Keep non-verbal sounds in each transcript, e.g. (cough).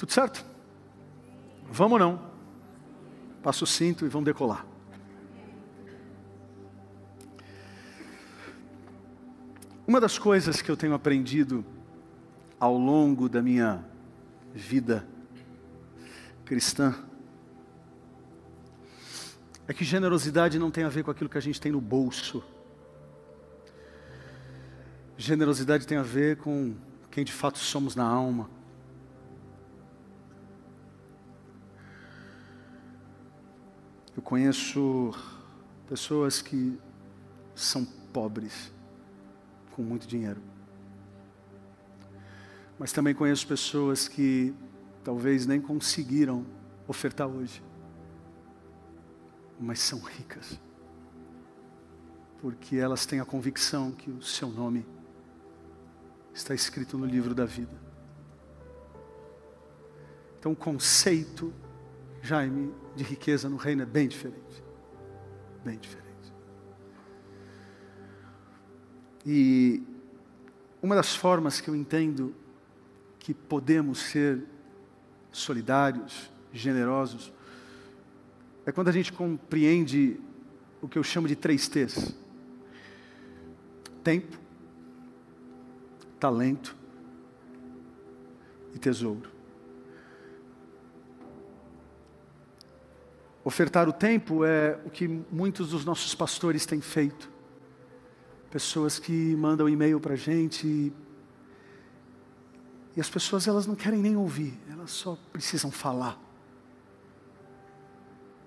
Tudo certo? Vamos ou não? Passa o cinto e vamos decolar. Uma das coisas que eu tenho aprendido ao longo da minha vida cristã é que generosidade não tem a ver com aquilo que a gente tem no bolso. Generosidade tem a ver com quem de fato somos na alma. Conheço pessoas que são pobres, com muito dinheiro. Mas também conheço pessoas que talvez nem conseguiram ofertar hoje, mas são ricas, porque elas têm a convicção que o seu nome está escrito no livro da vida. Então, o conceito, Jaime, de riqueza no reino é bem diferente. Bem diferente. E uma das formas que eu entendo que podemos ser solidários, generosos, é quando a gente compreende o que eu chamo de três T's: tempo, talento e tesouro. Ofertar o tempo é o que muitos dos nossos pastores têm feito. Pessoas que mandam e-mail para a gente e, e as pessoas elas não querem nem ouvir, elas só precisam falar.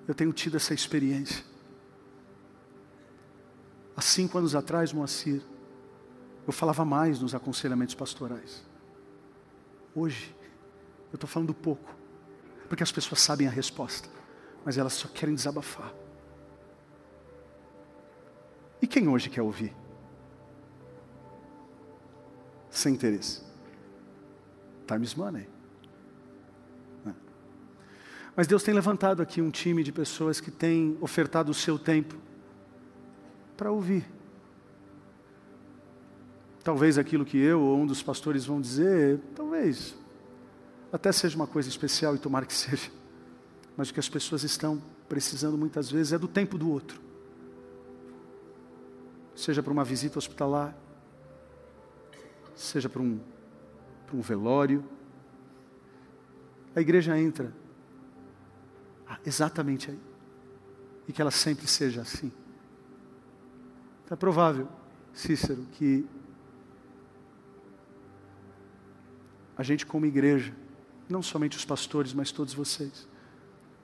Eu tenho tido essa experiência. Há cinco anos atrás, Moacir, eu falava mais nos aconselhamentos pastorais. Hoje, eu estou falando pouco, porque as pessoas sabem a resposta, mas elas só querem desabafar. E quem hoje quer ouvir? Sem interesse. Times money. Né? Mas Deus tem levantado aqui um time de pessoas que têm ofertado o seu tempo para ouvir. Talvez aquilo que eu ou um dos pastores vão dizer, talvez até seja uma coisa especial e tomara que (laughs) seja. Mas o que as pessoas estão precisando muitas vezes é do tempo do outro. Seja para uma visita hospitalar, seja para um, para um velório. A igreja entra ah, exatamente aí. E que ela sempre seja assim. É provável, Cícero, que a gente como igreja, não somente os pastores, mas todos vocês,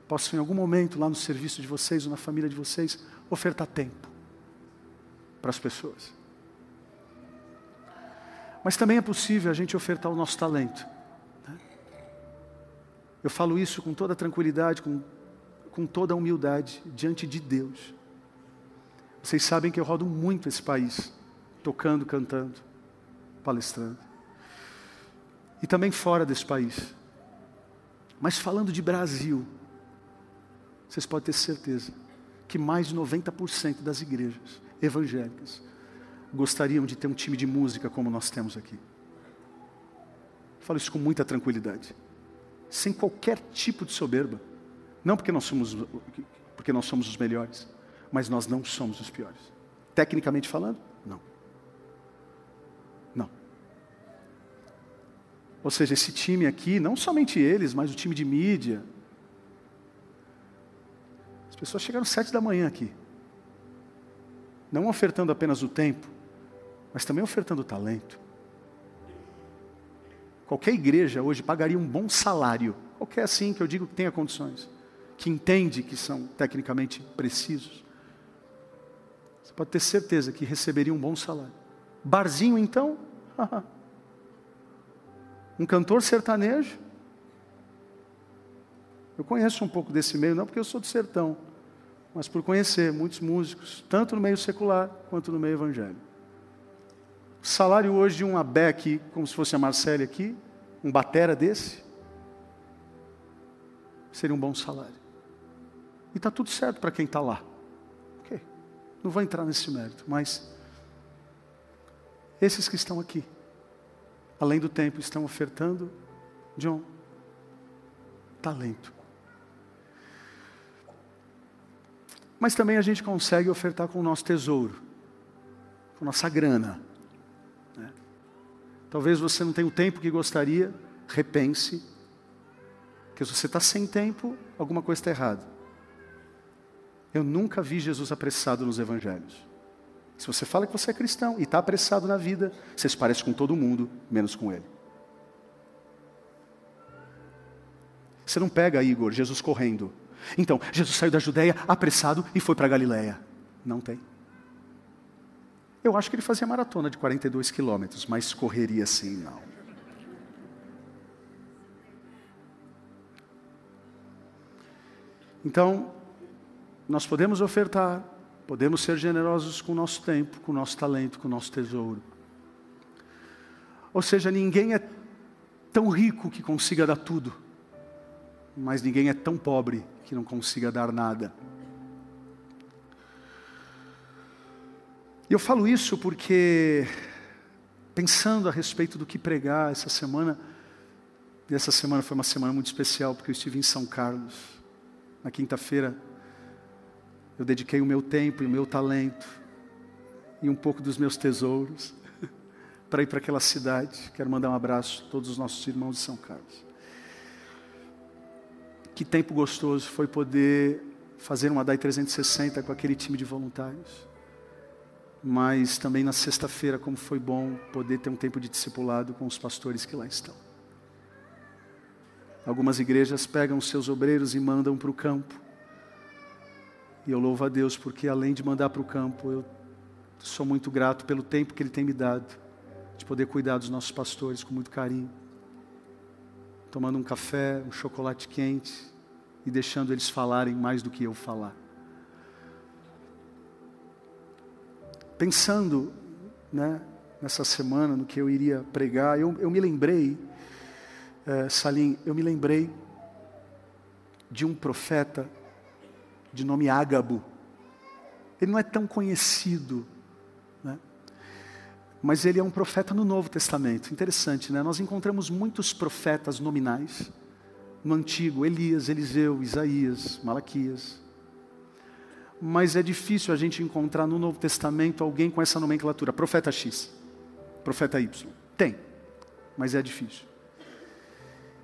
possam em algum momento lá no serviço de vocês ou na família de vocês ofertar tempo para as pessoas. Mas também é possível a gente ofertar o nosso talento. Né? Eu falo isso com toda tranquilidade, com, com toda humildade diante de Deus. Vocês sabem que eu rodo muito esse país, tocando, cantando, palestrando e também fora desse país. Mas falando de Brasil, vocês podem ter certeza que mais de 90% das igrejas evangélicas gostariam de ter um time de música como nós temos aqui. Falo isso com muita tranquilidade, sem qualquer tipo de soberba. Não porque nós somos, porque nós somos os melhores, mas nós não somos os piores. Tecnicamente falando, não. Ou seja, esse time aqui, não somente eles, mas o time de mídia. As pessoas chegaram sete da manhã aqui. Não ofertando apenas o tempo, mas também ofertando o talento. Qualquer igreja hoje pagaria um bom salário, qualquer assim que eu digo que tenha condições, que entende que são tecnicamente precisos. Você pode ter certeza que receberia um bom salário. Barzinho então? (laughs) um cantor sertanejo. Eu conheço um pouco desse meio, não porque eu sou do sertão, mas por conhecer muitos músicos, tanto no meio secular quanto no meio evangélico. O salário hoje de um aqui, como se fosse a Marcele aqui, um batera desse, seria um bom salário. E está tudo certo para quem está lá. Ok, não vou entrar nesse mérito, mas esses que estão aqui, além do tempo, estão ofertando, John, talento. Mas também a gente consegue ofertar com o nosso tesouro, com nossa grana. Né? Talvez você não tenha o tempo que gostaria, repense. Porque se você está sem tempo, alguma coisa está errada. Eu nunca vi Jesus apressado nos evangelhos. Se você fala que você é cristão e está apressado na vida, você se parece com todo mundo, menos com ele. Você não pega, Igor, Jesus correndo. Então, Jesus saiu da Judéia apressado e foi para Galiléia. Não tem. Eu acho que ele fazia maratona de 42 quilômetros, mas correria assim, não. Então, nós podemos ofertar, podemos ser generosos com o nosso tempo, com o nosso talento, com o nosso tesouro. Ou seja, ninguém é tão rico que consiga dar tudo mas ninguém é tão pobre que não consiga dar nada. E eu falo isso porque, pensando a respeito do que pregar essa semana, e essa semana foi uma semana muito especial, porque eu estive em São Carlos. Na quinta-feira, eu dediquei o meu tempo e o meu talento, e um pouco dos meus tesouros, (laughs) para ir para aquela cidade. Quero mandar um abraço a todos os nossos irmãos de São Carlos. Que tempo gostoso foi poder fazer uma DAI 360 com aquele time de voluntários. Mas também na sexta-feira, como foi bom poder ter um tempo de discipulado com os pastores que lá estão. Algumas igrejas pegam seus obreiros e mandam para o campo. E eu louvo a Deus porque, além de mandar para o campo, eu sou muito grato pelo tempo que Ele tem me dado, de poder cuidar dos nossos pastores com muito carinho tomando um café, um chocolate quente e deixando eles falarem mais do que eu falar. Pensando né, nessa semana, no que eu iria pregar, eu, eu me lembrei, é, Salim, eu me lembrei de um profeta de nome Ágabo. Ele não é tão conhecido? Mas ele é um profeta no Novo Testamento. Interessante, né? Nós encontramos muitos profetas nominais no Antigo: Elias, Eliseu, Isaías, Malaquias. Mas é difícil a gente encontrar no Novo Testamento alguém com essa nomenclatura: profeta X, profeta Y. Tem, mas é difícil.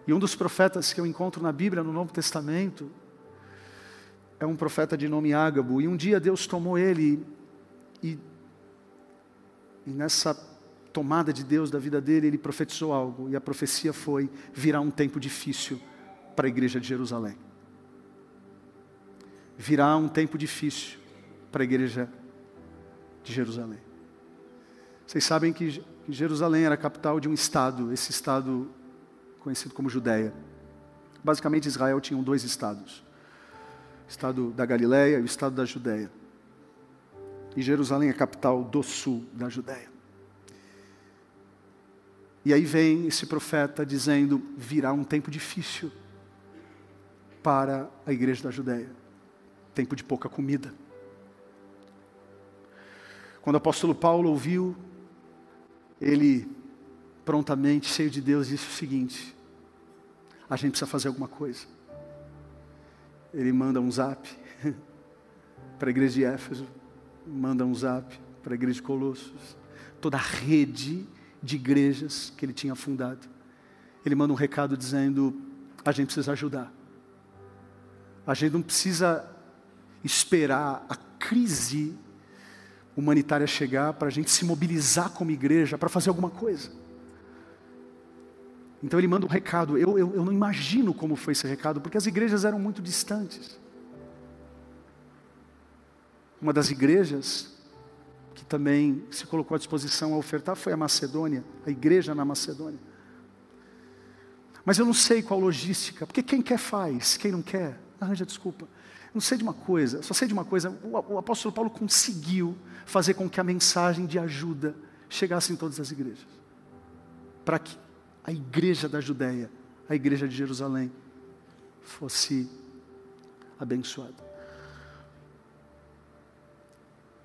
E um dos profetas que eu encontro na Bíblia, no Novo Testamento, é um profeta de nome Ágabo. E um dia Deus tomou ele e nessa tomada de Deus da vida dele, ele profetizou algo. E a profecia foi: virá um tempo difícil para a igreja de Jerusalém. Virá um tempo difícil para a igreja de Jerusalém. Vocês sabem que Jerusalém era a capital de um estado, esse estado conhecido como Judéia. Basicamente, Israel tinha dois estados: o estado da Galiléia e o estado da Judéia. E Jerusalém é a capital do sul da Judéia. E aí vem esse profeta dizendo: virá um tempo difícil para a igreja da Judéia tempo de pouca comida. Quando o apóstolo Paulo ouviu, ele prontamente, cheio de Deus, disse o seguinte: a gente precisa fazer alguma coisa. Ele manda um zap (laughs) para a igreja de Éfeso manda um zap para a igreja de Colossos, toda a rede de igrejas que ele tinha fundado. Ele manda um recado dizendo: a gente precisa ajudar. A gente não precisa esperar a crise humanitária chegar para a gente se mobilizar como igreja para fazer alguma coisa. Então ele manda um recado. Eu, eu, eu não imagino como foi esse recado, porque as igrejas eram muito distantes. Uma das igrejas que também se colocou à disposição a ofertar foi a Macedônia, a igreja na Macedônia. Mas eu não sei qual logística, porque quem quer faz, quem não quer, arranja desculpa. Não sei de uma coisa, só sei de uma coisa: o, o apóstolo Paulo conseguiu fazer com que a mensagem de ajuda chegasse em todas as igrejas, para que a igreja da Judéia, a igreja de Jerusalém, fosse abençoada.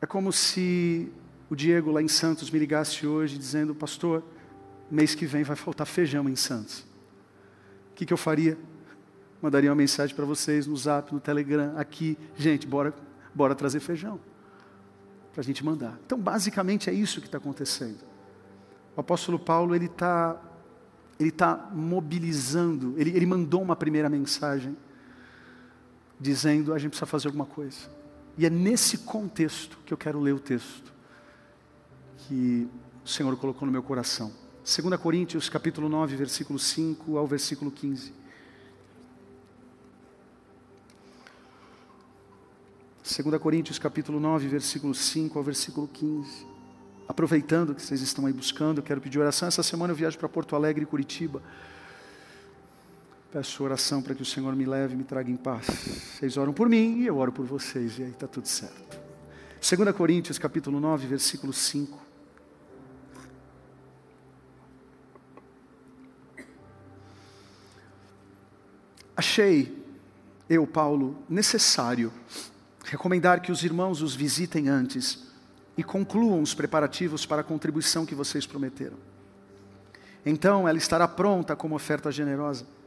É como se o Diego lá em Santos me ligasse hoje dizendo, pastor, mês que vem vai faltar feijão em Santos. O que, que eu faria? mandaria uma mensagem para vocês no Zap, no Telegram, aqui, gente, bora, bora trazer feijão para a gente mandar. Então, basicamente é isso que está acontecendo. O apóstolo Paulo ele está ele tá mobilizando, ele, ele mandou uma primeira mensagem dizendo a gente precisa fazer alguma coisa. E é nesse contexto que eu quero ler o texto que o Senhor colocou no meu coração. 2 Coríntios capítulo 9, versículo 5 ao versículo 15. 2 Coríntios capítulo 9, versículo 5 ao versículo 15. Aproveitando que vocês estão aí buscando, quero pedir oração. Essa semana eu viajo para Porto Alegre e Curitiba. Peço oração para que o Senhor me leve e me traga em paz. Vocês oram por mim e eu oro por vocês, e aí está tudo certo. 2 Coríntios capítulo 9, versículo 5. Achei, eu, Paulo, necessário recomendar que os irmãos os visitem antes e concluam os preparativos para a contribuição que vocês prometeram. Então ela estará pronta como oferta generosa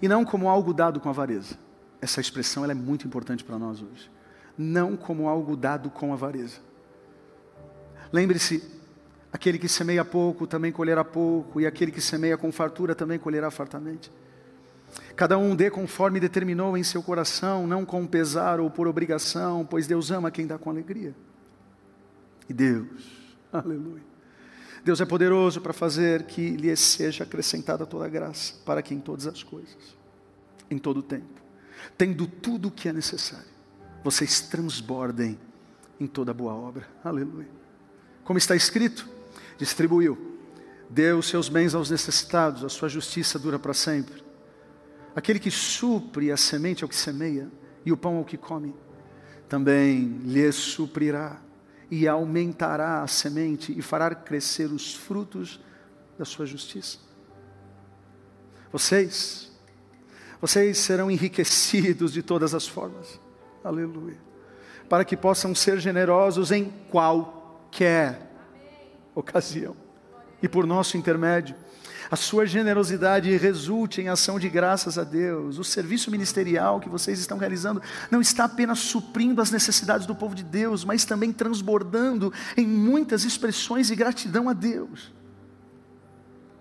e não como algo dado com avareza. Essa expressão é muito importante para nós hoje. Não como algo dado com avareza. Lembre-se, aquele que semeia pouco também colherá pouco, e aquele que semeia com fartura também colherá fartamente. Cada um dê conforme determinou em seu coração, não com pesar ou por obrigação, pois Deus ama quem dá com alegria. E Deus, (laughs) aleluia. Deus é poderoso para fazer que lhe seja acrescentada toda a graça, para que em todas as coisas, em todo o tempo, tendo tudo o que é necessário, vocês transbordem em toda boa obra. Aleluia. Como está escrito, distribuiu, deu seus bens aos necessitados, a sua justiça dura para sempre. Aquele que supre a semente ao que semeia e o pão ao que come, também lhe suprirá e aumentará a semente e fará crescer os frutos da sua justiça. Vocês, vocês serão enriquecidos de todas as formas. Aleluia. Para que possam ser generosos em qualquer ocasião. E por nosso intermédio, a sua generosidade resulte em ação de graças a Deus. O serviço ministerial que vocês estão realizando não está apenas suprindo as necessidades do povo de Deus, mas também transbordando em muitas expressões de gratidão a Deus.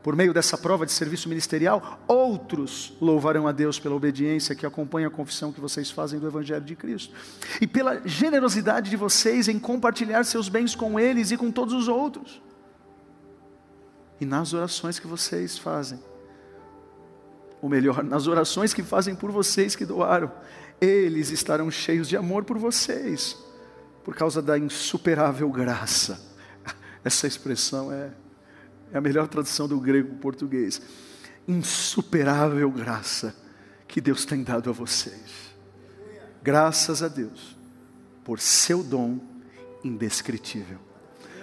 Por meio dessa prova de serviço ministerial, outros louvarão a Deus pela obediência que acompanha a confissão que vocês fazem do Evangelho de Cristo, e pela generosidade de vocês em compartilhar seus bens com eles e com todos os outros e nas orações que vocês fazem. Ou melhor, nas orações que fazem por vocês que doaram, eles estarão cheios de amor por vocês, por causa da insuperável graça. (laughs) Essa expressão é, é a melhor tradução do grego para português. Insuperável graça que Deus tem dado a vocês. Graças a Deus por seu dom indescritível.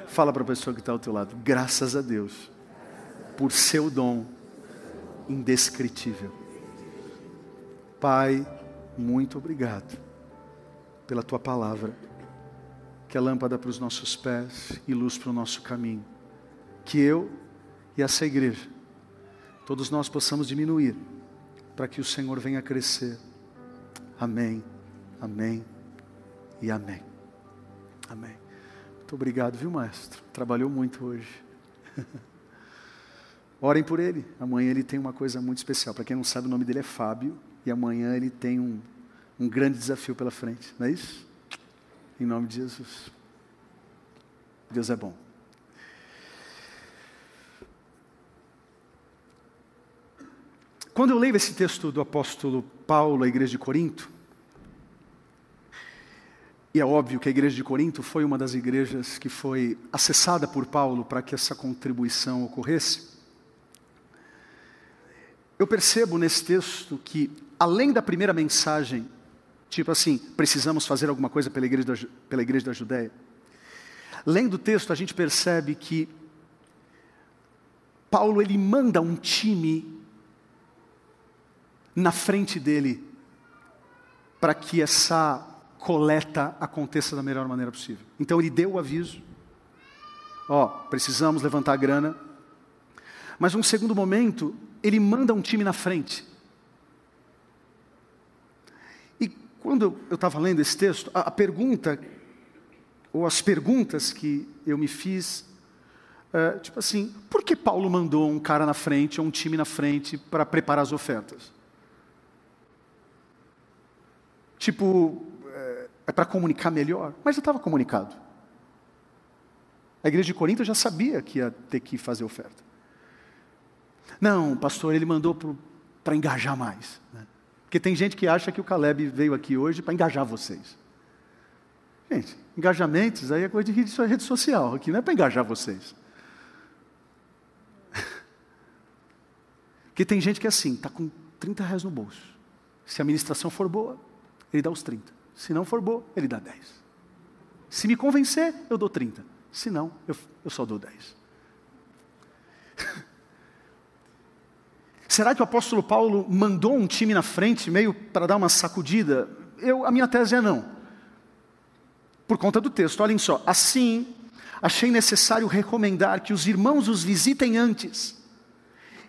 Fala para a pessoa que está ao teu lado, graças a Deus por seu dom indescritível. Pai, muito obrigado pela tua palavra, que é lâmpada para os nossos pés e luz para o nosso caminho. Que eu e essa igreja, todos nós possamos diminuir, para que o Senhor venha crescer. Amém, amém e amém. Amém. Muito obrigado, viu, maestro? Trabalhou muito hoje. (laughs) Orem por ele. Amanhã ele tem uma coisa muito especial. Para quem não sabe, o nome dele é Fábio. E amanhã ele tem um, um grande desafio pela frente. Não é isso? Em nome de Jesus. Deus é bom. Quando eu leio esse texto do apóstolo Paulo à igreja de Corinto, e é óbvio que a igreja de Corinto foi uma das igrejas que foi acessada por Paulo para que essa contribuição ocorresse. Eu percebo nesse texto que, além da primeira mensagem, tipo assim, precisamos fazer alguma coisa pela igreja da, pela igreja da Judéia, lendo o texto, a gente percebe que Paulo ele manda um time na frente dele para que essa coleta aconteça da melhor maneira possível. Então ele deu o aviso: ó, precisamos levantar grana. Mas num segundo momento, ele manda um time na frente quando eu estava lendo esse texto, a, a pergunta, ou as perguntas que eu me fiz, é, tipo assim, por que Paulo mandou um cara na frente, ou um time na frente, para preparar as ofertas? Tipo, é, é para comunicar melhor? Mas já estava comunicado. A igreja de Corinto já sabia que ia ter que fazer oferta. Não, pastor, ele mandou para engajar mais. Né? Porque tem gente que acha que o Caleb veio aqui hoje para engajar vocês. Gente, engajamentos aí é coisa de rede social, aqui não é para engajar vocês. Porque tem gente que é assim, está com 30 reais no bolso. Se a administração for boa, ele dá os 30. Se não for boa, ele dá 10. Se me convencer, eu dou 30. Se não, eu, eu só dou 10. (laughs) Será que o apóstolo Paulo mandou um time na frente, meio para dar uma sacudida? Eu, a minha tese é não. Por conta do texto, olhem só. Assim, achei necessário recomendar que os irmãos os visitem antes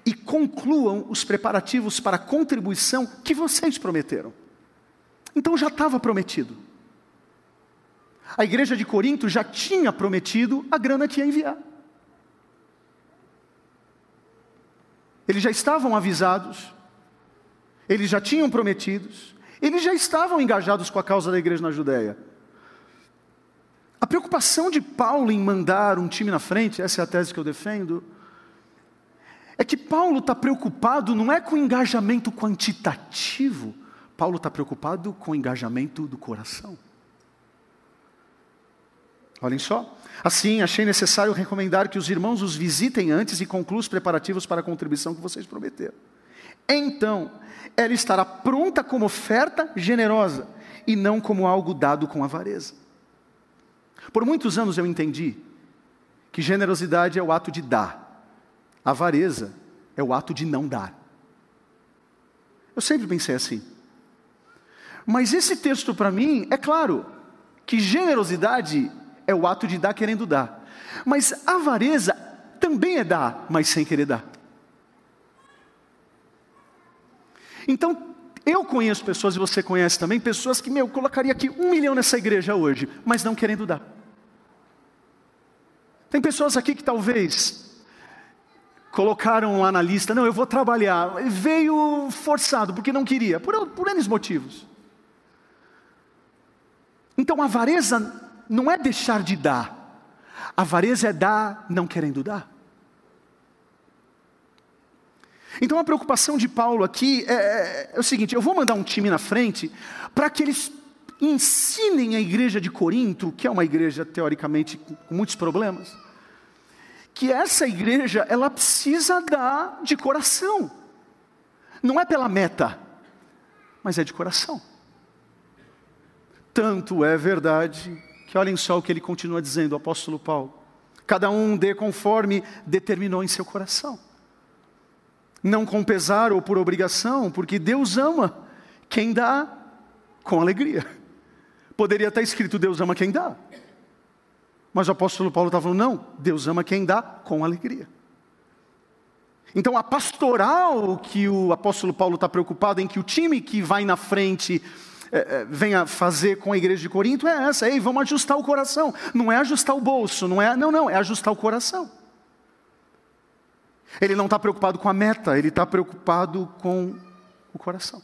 e concluam os preparativos para a contribuição que vocês prometeram. Então já estava prometido. A igreja de Corinto já tinha prometido a grana que ia enviar. Eles já estavam avisados, eles já tinham prometidos, eles já estavam engajados com a causa da igreja na Judéia. A preocupação de Paulo em mandar um time na frente, essa é a tese que eu defendo, é que Paulo está preocupado não é com engajamento quantitativo, Paulo está preocupado com engajamento do coração. Olhem só. Assim, achei necessário recomendar que os irmãos os visitem antes e concluam os preparativos para a contribuição que vocês prometeram. Então, ela estará pronta como oferta generosa e não como algo dado com avareza. Por muitos anos eu entendi que generosidade é o ato de dar, avareza é o ato de não dar. Eu sempre pensei assim. Mas esse texto para mim é claro que generosidade é o ato de dar querendo dar. Mas avareza também é dar, mas sem querer dar. Então, eu conheço pessoas, e você conhece também, pessoas que, meu, colocaria aqui um milhão nessa igreja hoje, mas não querendo dar. Tem pessoas aqui que talvez colocaram lá na lista, não, eu vou trabalhar, veio forçado, porque não queria, por, por N motivos. Então, a avareza não é deixar de dar. Avareza é dar não querendo dar. Então a preocupação de Paulo aqui é, é, é o seguinte: eu vou mandar um time na frente para que eles ensinem a igreja de Corinto, que é uma igreja teoricamente com muitos problemas, que essa igreja ela precisa dar de coração. Não é pela meta, mas é de coração. Tanto é verdade que olhem só o que ele continua dizendo, o apóstolo Paulo. Cada um dê conforme determinou em seu coração. Não com pesar ou por obrigação, porque Deus ama quem dá com alegria. Poderia estar escrito: Deus ama quem dá. Mas o apóstolo Paulo está falando: não, Deus ama quem dá com alegria. Então, a pastoral que o apóstolo Paulo está preocupado em que o time que vai na frente é, é, venha fazer com a igreja de Corinto é essa, ei, vamos ajustar o coração. Não é ajustar o bolso, não é, não, não, é ajustar o coração. Ele não está preocupado com a meta, ele está preocupado com o coração.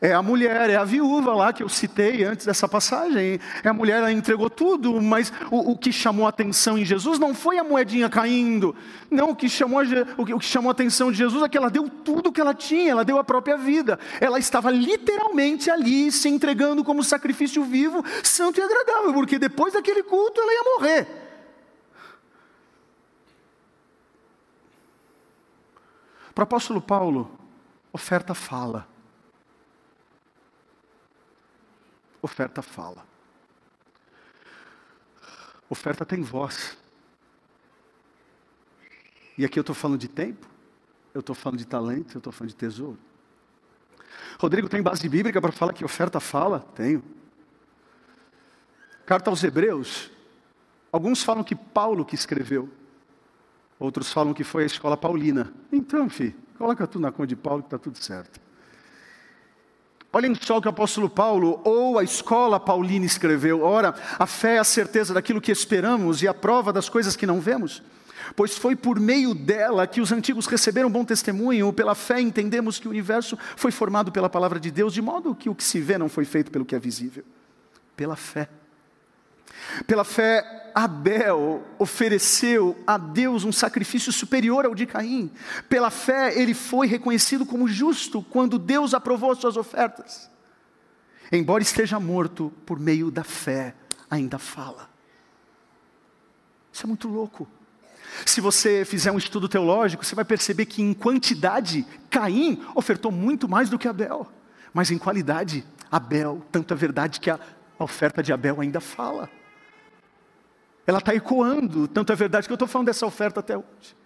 É a mulher, é a viúva lá que eu citei antes dessa passagem. É a mulher, ela entregou tudo, mas o, o que chamou a atenção em Jesus não foi a moedinha caindo. Não, o que, chamou, o, que, o que chamou a atenção de Jesus é que ela deu tudo que ela tinha, ela deu a própria vida. Ela estava literalmente ali se entregando como sacrifício vivo, santo e agradável, porque depois daquele culto ela ia morrer. Para o apóstolo Paulo, oferta fala. Oferta fala. Oferta tem voz. E aqui eu estou falando de tempo, eu estou falando de talento, eu estou falando de tesouro. Rodrigo, tem base bíblica para falar que oferta fala? Tenho. Carta aos Hebreus. Alguns falam que Paulo que escreveu. Outros falam que foi a escola paulina. Então, filho, coloca tudo na conta de Paulo que está tudo certo. Olhem só o que o apóstolo Paulo ou a escola paulina escreveu. Ora, a fé é a certeza daquilo que esperamos e a prova das coisas que não vemos. Pois foi por meio dela que os antigos receberam bom testemunho, pela fé entendemos que o universo foi formado pela palavra de Deus, de modo que o que se vê não foi feito pelo que é visível. Pela fé. Pela fé, Abel ofereceu a Deus um sacrifício superior ao de Caim. Pela fé, ele foi reconhecido como justo quando Deus aprovou as suas ofertas. Embora esteja morto, por meio da fé, ainda fala. Isso é muito louco. Se você fizer um estudo teológico, você vai perceber que em quantidade, Caim ofertou muito mais do que Abel. Mas em qualidade, Abel, tanto é verdade que a oferta de Abel ainda fala ela está ecoando, tanto é verdade que eu estou falando dessa oferta até hoje.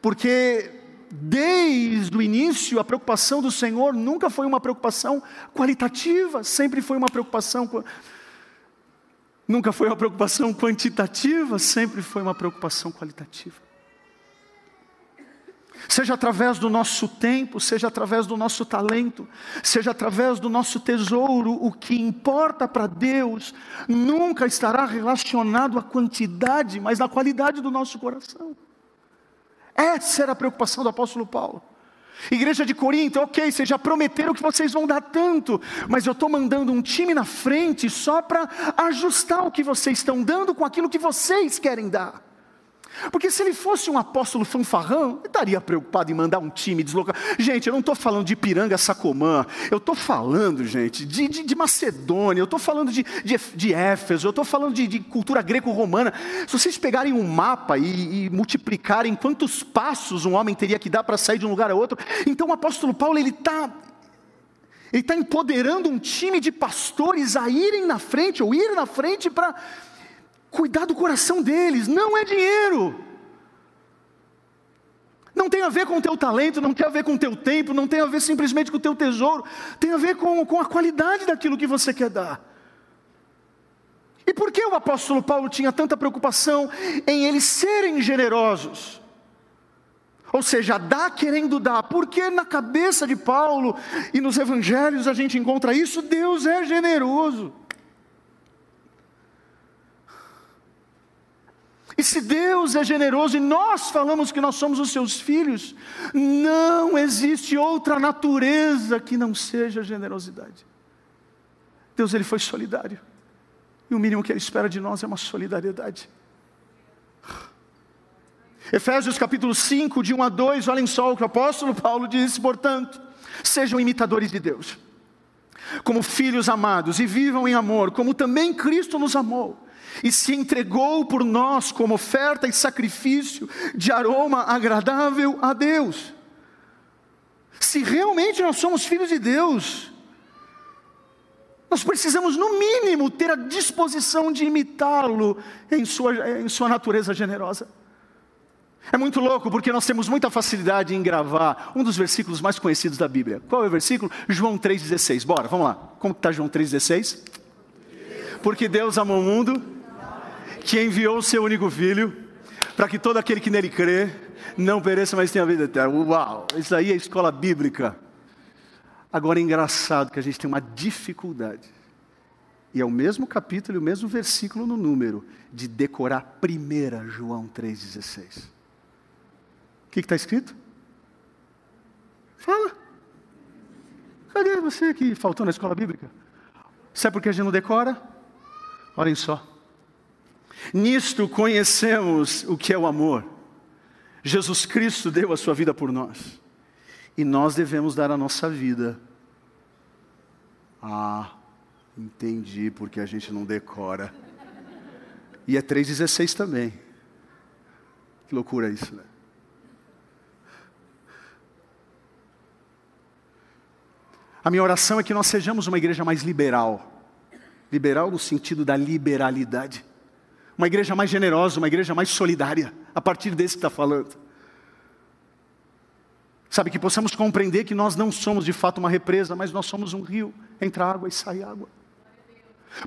Porque desde o início a preocupação do Senhor nunca foi uma preocupação qualitativa, sempre foi uma preocupação nunca foi uma preocupação quantitativa, sempre foi uma preocupação qualitativa seja através do nosso tempo, seja através do nosso talento, seja através do nosso tesouro, o que importa para Deus nunca estará relacionado à quantidade, mas na qualidade do nosso coração. Essa era a preocupação do apóstolo Paulo. Igreja de Corinto, ok, vocês já prometeram que vocês vão dar tanto, mas eu estou mandando um time na frente só para ajustar o que vocês estão dando com aquilo que vocês querem dar. Porque se ele fosse um apóstolo fanfarrão, ele estaria preocupado em mandar um time deslocar. Gente, eu não estou falando de Piranga Sacomã, eu estou falando, gente, de, de, de, Macedônia, eu estou falando de, de, de Éfeso, eu estou falando de, de cultura greco-romana. Se vocês pegarem um mapa e, e multiplicarem quantos passos um homem teria que dar para sair de um lugar a outro, então o apóstolo Paulo ele está ele está empoderando um time de pastores a irem na frente, ou ir na frente para cuidar do coração deles, não é dinheiro. Não tem a ver com o teu talento, não tem a ver com o teu tempo, não tem a ver simplesmente com o teu tesouro, tem a ver com, com a qualidade daquilo que você quer dar. E por que o apóstolo Paulo tinha tanta preocupação em eles serem generosos? Ou seja, dar querendo dar, porque na cabeça de Paulo e nos evangelhos a gente encontra isso, Deus é generoso. E se Deus é generoso e nós falamos que nós somos os seus filhos, não existe outra natureza que não seja generosidade. Deus ele foi solidário. E o mínimo que ele espera de nós é uma solidariedade. Efésios capítulo 5, de 1 a 2, olhem só o que o apóstolo Paulo disse, portanto, sejam imitadores de Deus, como filhos amados, e vivam em amor, como também Cristo nos amou e se entregou por nós como oferta e sacrifício de aroma agradável a Deus. Se realmente nós somos filhos de Deus, nós precisamos, no mínimo, ter a disposição de imitá-lo em sua, em sua natureza generosa. É muito louco porque nós temos muita facilidade em gravar um dos versículos mais conhecidos da Bíblia. Qual é o versículo? João 3,16. Bora, vamos lá. Como está João 3,16? Porque Deus amou o mundo que enviou o seu único filho, para que todo aquele que nele crê não pereça, mas tenha vida eterna. Uau, isso aí é escola bíblica. Agora é engraçado que a gente tem uma dificuldade, e é o mesmo capítulo e o mesmo versículo no número, de decorar 1 João 3,16. O que está escrito? Fala. Cadê você que faltou na escola bíblica? Sabe por que a gente não decora? Olhem só. Nisto conhecemos o que é o amor. Jesus Cristo deu a sua vida por nós. E nós devemos dar a nossa vida. Ah, entendi porque a gente não decora. E é 3,16 também. Que loucura isso, né? A minha oração é que nós sejamos uma igreja mais liberal. Liberal no sentido da liberalidade uma igreja mais generosa, uma igreja mais solidária, a partir desse que está falando. Sabe, que possamos compreender que nós não somos de fato uma represa, mas nós somos um rio, entra água e sai água.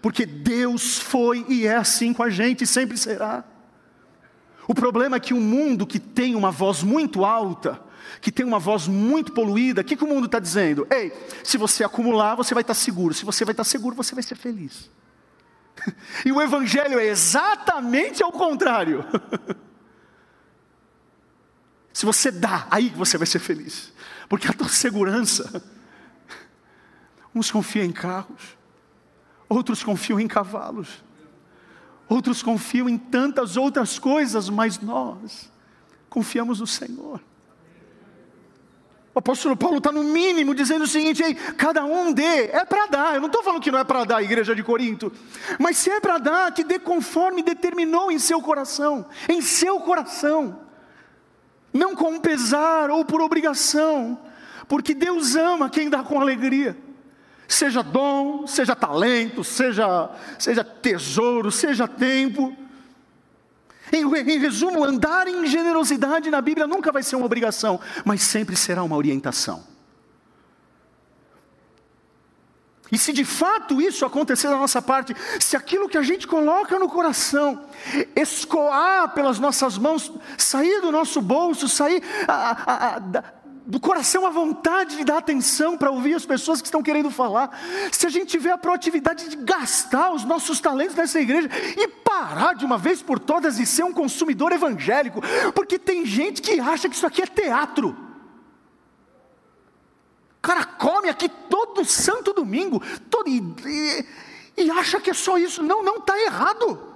Porque Deus foi e é assim com a gente, e sempre será. O problema é que o mundo que tem uma voz muito alta, que tem uma voz muito poluída, o que, que o mundo está dizendo? Ei, se você acumular, você vai estar tá seguro. Se você vai estar tá seguro, você vai ser feliz. (laughs) E o Evangelho é exatamente ao contrário. (laughs) Se você dá, aí você vai ser feliz. Porque a tua segurança, (laughs) uns confiam em carros, outros confiam em cavalos, outros confiam em tantas outras coisas, mas nós confiamos no Senhor. O apóstolo Paulo está no mínimo dizendo o seguinte: aí, cada um dê, é para dar. Eu não estou falando que não é para dar, a igreja de Corinto, mas se é para dar, que dê conforme determinou em seu coração, em seu coração, não com pesar ou por obrigação, porque Deus ama quem dá com alegria. Seja dom, seja talento, seja, seja tesouro, seja tempo. Em, em, resumo, andar em generosidade na Bíblia nunca vai ser uma obrigação, mas sempre será uma orientação. E se de fato isso acontecer da nossa parte, se aquilo que a gente coloca no coração escoar pelas nossas mãos, sair do nosso bolso, sair a, a, a, do coração a vontade de dar atenção para ouvir as pessoas que estão querendo falar, se a gente tiver a proatividade de gastar os nossos talentos nessa igreja e parar de uma vez por todas e ser um consumidor evangélico, porque tem gente que acha que isso aqui é teatro. O cara come aqui todo santo domingo, todo, e, e acha que é só isso. Não, não está errado.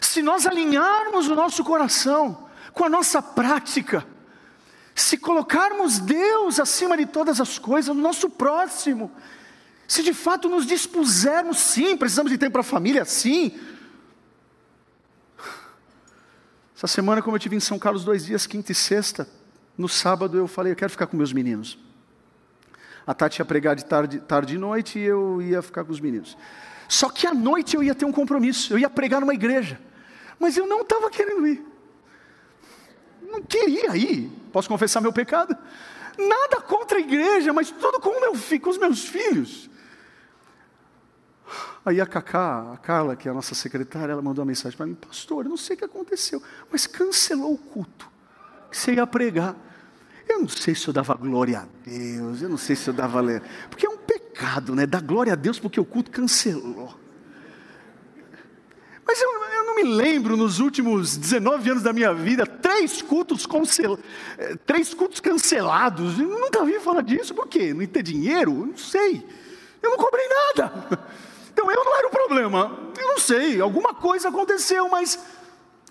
se nós alinharmos o nosso coração com a nossa prática, se colocarmos Deus acima de todas as coisas, no nosso próximo, se de fato nos dispusermos, sim, precisamos de tempo para a família, sim. Essa semana, como eu tive em São Carlos dois dias, quinta e sexta, no sábado eu falei, eu quero ficar com meus meninos. A Tati ia pregar de tarde, tarde e noite e eu ia ficar com os meninos. Só que à noite eu ia ter um compromisso, eu ia pregar numa igreja mas eu não estava querendo ir. Não queria ir. Posso confessar meu pecado? Nada contra a igreja, mas tudo com, meu, com os meus filhos. Aí a Cacá, a Carla, que é a nossa secretária, ela mandou uma mensagem para mim, pastor, eu não sei o que aconteceu, mas cancelou o culto que você ia pregar. Eu não sei se eu dava glória a Deus, eu não sei se eu dava. Porque é um pecado, né? Dar glória a Deus porque o culto cancelou. Mas eu, não me lembro nos últimos 19 anos da minha vida, três cultos, cancel, eh, três cultos cancelados. Eu nunca ouvi falar disso, por quê? Não ter dinheiro? Não sei. Eu não cobrei nada. Então eu não era o problema. Eu não sei, alguma coisa aconteceu, mas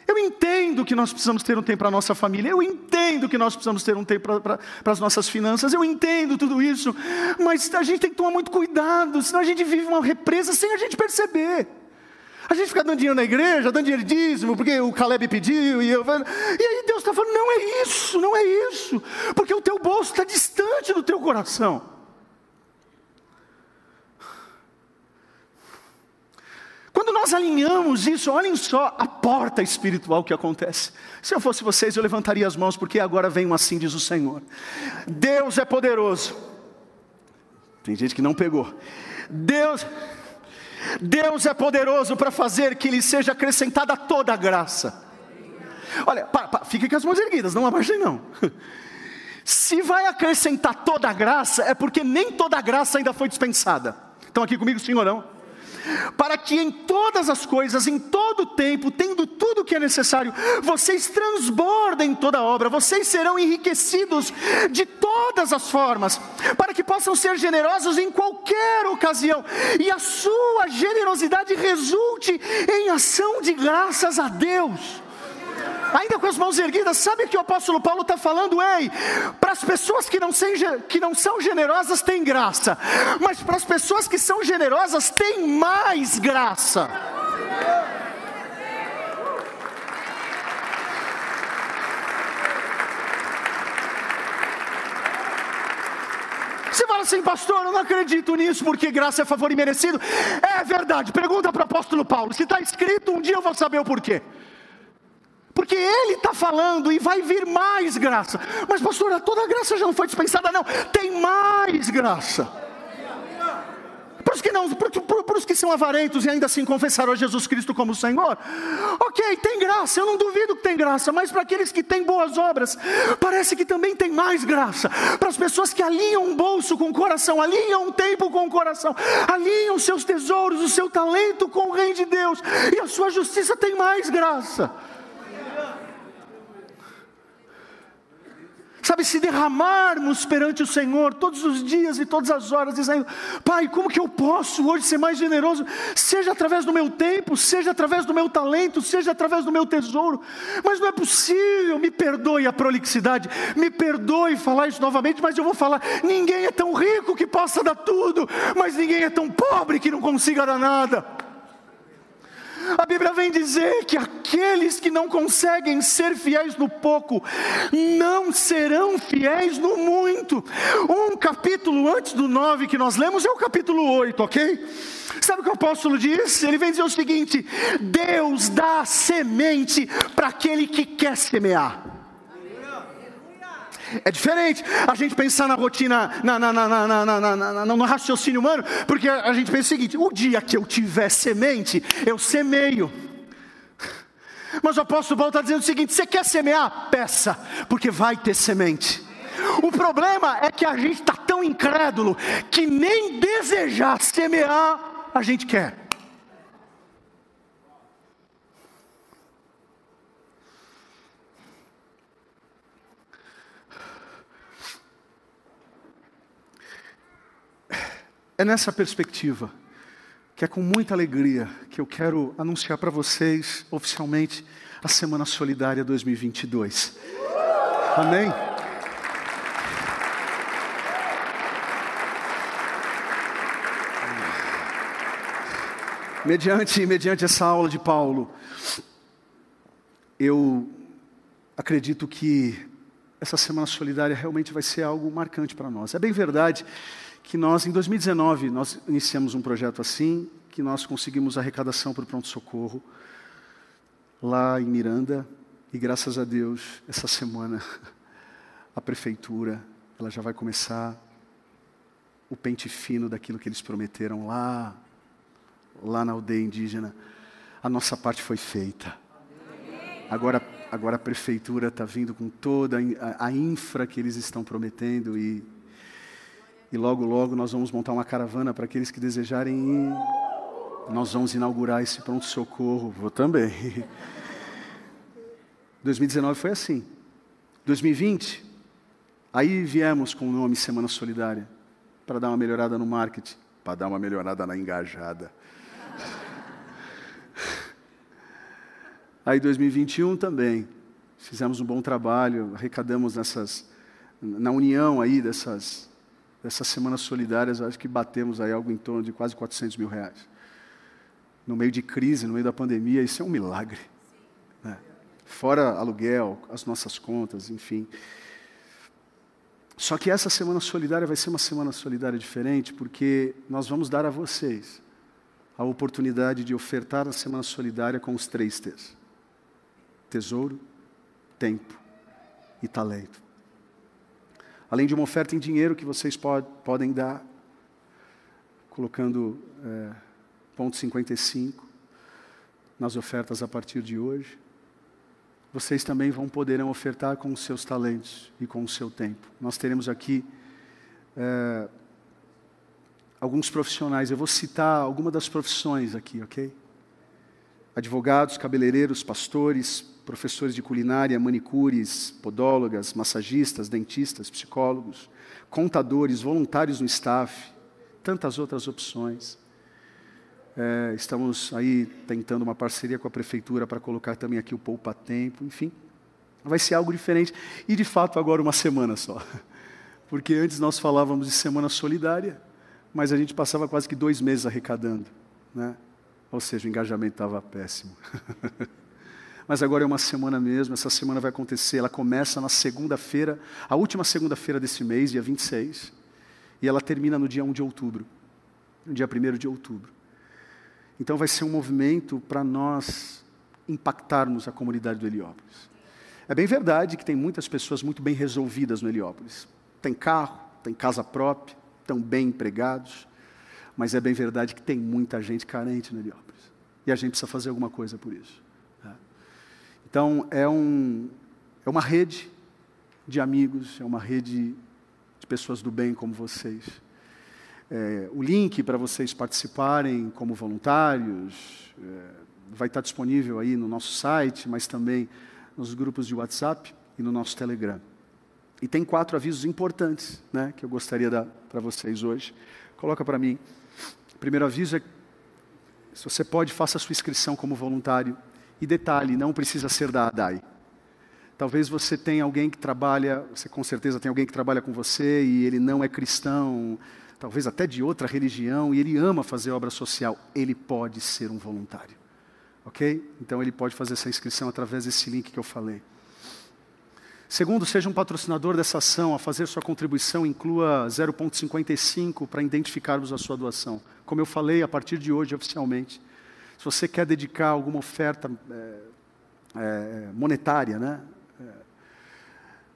eu entendo que nós precisamos ter um tempo para a nossa família, eu entendo que nós precisamos ter um tempo para as nossas finanças, eu entendo tudo isso, mas a gente tem que tomar muito cuidado, senão a gente vive uma represa sem a gente perceber. A gente fica dando dinheiro na igreja, dando dinheiro dízimo, porque o Caleb pediu, e, eu, e aí Deus está falando: não é isso, não é isso, porque o teu bolso está distante do teu coração. Quando nós alinhamos isso, olhem só a porta espiritual que acontece. Se eu fosse vocês, eu levantaria as mãos, porque agora vem um assim, diz o Senhor. Deus é poderoso. Tem gente que não pegou. Deus. Deus é poderoso para fazer que lhe seja acrescentada toda a graça. Olha, para, para, fique com as mãos erguidas, não abaixem não. (laughs) Se vai acrescentar toda a graça, é porque nem toda a graça ainda foi dispensada. Estão aqui comigo, sim ou não? Para que em todas as coisas, em todo tempo, tendo tudo o que é necessário, vocês transbordem toda a obra, vocês serão enriquecidos de todas as formas, para que possam ser generosos em qualquer ocasião, e a sua generosidade resulte em ação de graças a Deus ainda com as mãos erguidas, sabe o que o apóstolo Paulo está falando? Ei, para as pessoas que não, que não são generosas tem graça, mas para as pessoas que são generosas tem mais graça. Você fala assim, pastor, eu não acredito nisso, porque graça é favor imerecido. É verdade, pergunta para o apóstolo Paulo. Se está escrito, um dia eu vou saber o porquê. Porque Ele está falando e vai vir mais graça. Mas, pastor, toda a graça já não foi dispensada, não. Tem mais graça. Para os que não, para os que são avarentos e ainda assim confessaram a Jesus Cristo como Senhor, ok, tem graça, eu não duvido que tem graça, mas para aqueles que têm boas obras, parece que também tem mais graça. Para as pessoas que alinham um bolso com o coração, alinham um tempo com o coração, alinham seus tesouros, o seu talento com o Reino de Deus, e a sua justiça tem mais graça. Sabe, se derramarmos perante o Senhor todos os dias e todas as horas, dizendo: Pai, como que eu posso hoje ser mais generoso? Seja através do meu tempo, seja através do meu talento, seja através do meu tesouro. Mas não é possível, me perdoe a prolixidade, me perdoe falar isso novamente, mas eu vou falar: ninguém é tão rico que possa dar tudo, mas ninguém é tão pobre que não consiga dar nada. A Bíblia vem dizer que aqueles que não conseguem ser fiéis no pouco, não serão fiéis no muito. Um capítulo antes do 9 que nós lemos é o capítulo 8, ok? Sabe o que o apóstolo diz? Ele vem dizer o seguinte: Deus dá semente para aquele que quer semear. É diferente a gente pensar na rotina, na, na, na, no raciocínio humano, porque a gente pensa o seguinte: o dia que eu tiver semente, eu semeio. Mas o apóstolo Paulo está dizendo o seguinte: você quer semear? Peça, porque vai ter semente. O problema é que a gente está tão incrédulo que nem desejar semear a gente quer. É nessa perspectiva que é com muita alegria que eu quero anunciar para vocês oficialmente a Semana Solidária 2022. Amém? Mediante, mediante essa aula de Paulo, eu acredito que essa Semana Solidária realmente vai ser algo marcante para nós. É bem verdade que nós, em 2019, nós iniciamos um projeto assim, que nós conseguimos arrecadação para o pronto-socorro, lá em Miranda, e graças a Deus, essa semana, (laughs) a prefeitura, ela já vai começar o pente fino daquilo que eles prometeram lá, lá na aldeia indígena. A nossa parte foi feita. Agora, agora a prefeitura está vindo com toda a, infra que eles estão prometendo e e logo, logo nós vamos montar uma caravana para aqueles que desejarem ir. Nós vamos inaugurar esse pronto-socorro. Vou também. (laughs) 2019 foi assim. 2020, aí viemos com o nome Semana Solidária, para dar uma melhorada no marketing, para dar uma melhorada na engajada. (laughs) Aí 2021 também, fizemos um bom trabalho, arrecadamos nessas, na união aí dessas dessas semanas solidárias, acho que batemos aí algo em torno de quase 400 mil reais. No meio de crise, no meio da pandemia, isso é um milagre. Né? Fora aluguel, as nossas contas, enfim. Só que essa semana solidária vai ser uma semana solidária diferente, porque nós vamos dar a vocês a oportunidade de ofertar a semana solidária com os três T's: tesouro, tempo e talento além de uma oferta em dinheiro que vocês pod, podem dar, colocando é, ponto 55 nas ofertas a partir de hoje. Vocês também vão poderão ofertar com os seus talentos e com o seu tempo. Nós teremos aqui é, alguns profissionais. Eu vou citar alguma das profissões aqui, ok? Advogados, cabeleireiros, pastores, professores de culinária, manicures, podólogas, massagistas, dentistas, psicólogos, contadores, voluntários no staff, tantas outras opções. É, estamos aí tentando uma parceria com a prefeitura para colocar também aqui o Poupa Tempo, enfim. Vai ser algo diferente. E de fato, agora uma semana só. (laughs) Porque antes nós falávamos de semana solidária, mas a gente passava quase que dois meses arrecadando. Né? Ou seja, o engajamento estava péssimo. (laughs) mas agora é uma semana mesmo, essa semana vai acontecer, ela começa na segunda-feira, a última segunda-feira desse mês, dia 26, e ela termina no dia 1 de outubro, no dia 1 de outubro. Então vai ser um movimento para nós impactarmos a comunidade do Heliópolis. É bem verdade que tem muitas pessoas muito bem resolvidas no Heliópolis. Tem carro, tem casa própria, estão bem empregados, Mas é bem verdade que tem muita gente carente no Heliópolis. E a gente precisa fazer alguma coisa por isso. Então, é, um, é uma rede de amigos, é uma rede de pessoas do bem como vocês. É, o link para vocês participarem como voluntários é, vai estar disponível aí no nosso site, mas também nos grupos de WhatsApp e no nosso Telegram. E tem quatro avisos importantes né, que eu gostaria de dar para vocês hoje. Coloca para mim. O primeiro aviso é: se você pode, faça a sua inscrição como voluntário. E detalhe, não precisa ser da ADAI. Talvez você tenha alguém que trabalha, você com certeza tem alguém que trabalha com você e ele não é cristão, talvez até de outra religião, e ele ama fazer obra social. Ele pode ser um voluntário. Ok? Então ele pode fazer essa inscrição através desse link que eu falei. Segundo, seja um patrocinador dessa ação, a fazer sua contribuição inclua 0,55 para identificarmos a sua doação. Como eu falei, a partir de hoje, oficialmente, se você quer dedicar alguma oferta é, é, monetária, né, é,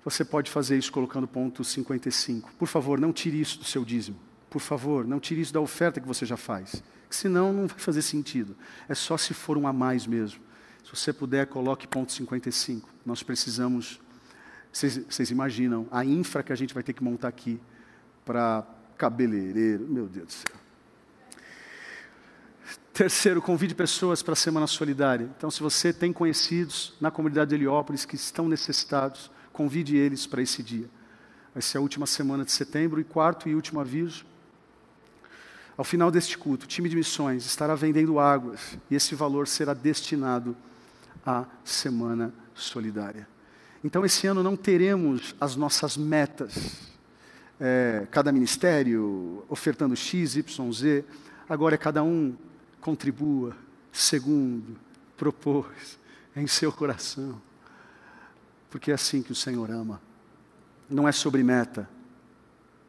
você pode fazer isso colocando ponto 55. Por favor, não tire isso do seu dízimo. Por favor, não tire isso da oferta que você já faz. Senão não vai fazer sentido. É só se for um a mais mesmo. Se você puder, coloque ponto 55. Nós precisamos vocês, imaginam a infra que a gente vai ter que montar aqui para cabeleireiro, meu Deus do céu. Terceiro, convide pessoas para a Semana Solidária. Então, se você tem conhecidos na comunidade de Heliópolis que estão necessitados, convide eles para esse dia. Vai ser a última semana de setembro. E quarto e último aviso. Ao final deste culto, o time de missões estará vendendo águas e esse valor será destinado à Semana Solidária. Então, esse ano não teremos as nossas metas. É, cada ministério ofertando X, Y, Z. Agora é cada um contribua, segundo, propôs, em seu coração. Porque é assim que o Senhor ama. Não é sobre meta,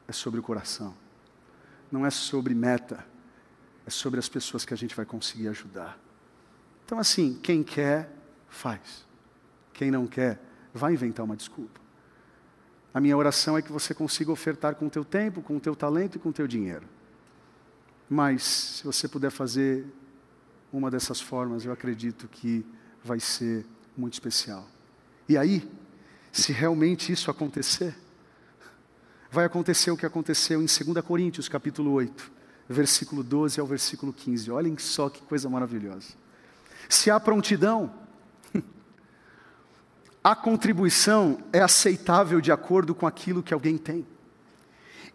é sobre o coração. Não é sobre meta, é sobre as pessoas que a gente vai conseguir ajudar. Então, assim, quem quer, faz. Quem não quer, vai inventar uma desculpa. A minha oração é que você consiga ofertar com o teu tempo, com o teu talento e com o teu dinheiro. Mas, se você puder fazer uma dessas formas, eu acredito que vai ser muito especial. E aí, se realmente isso acontecer, vai acontecer o que aconteceu em 2 Coríntios, capítulo 8, versículo 12 ao versículo 15. Olhem só que coisa maravilhosa. Se há prontidão, (laughs) a contribuição é aceitável de acordo com aquilo que alguém tem.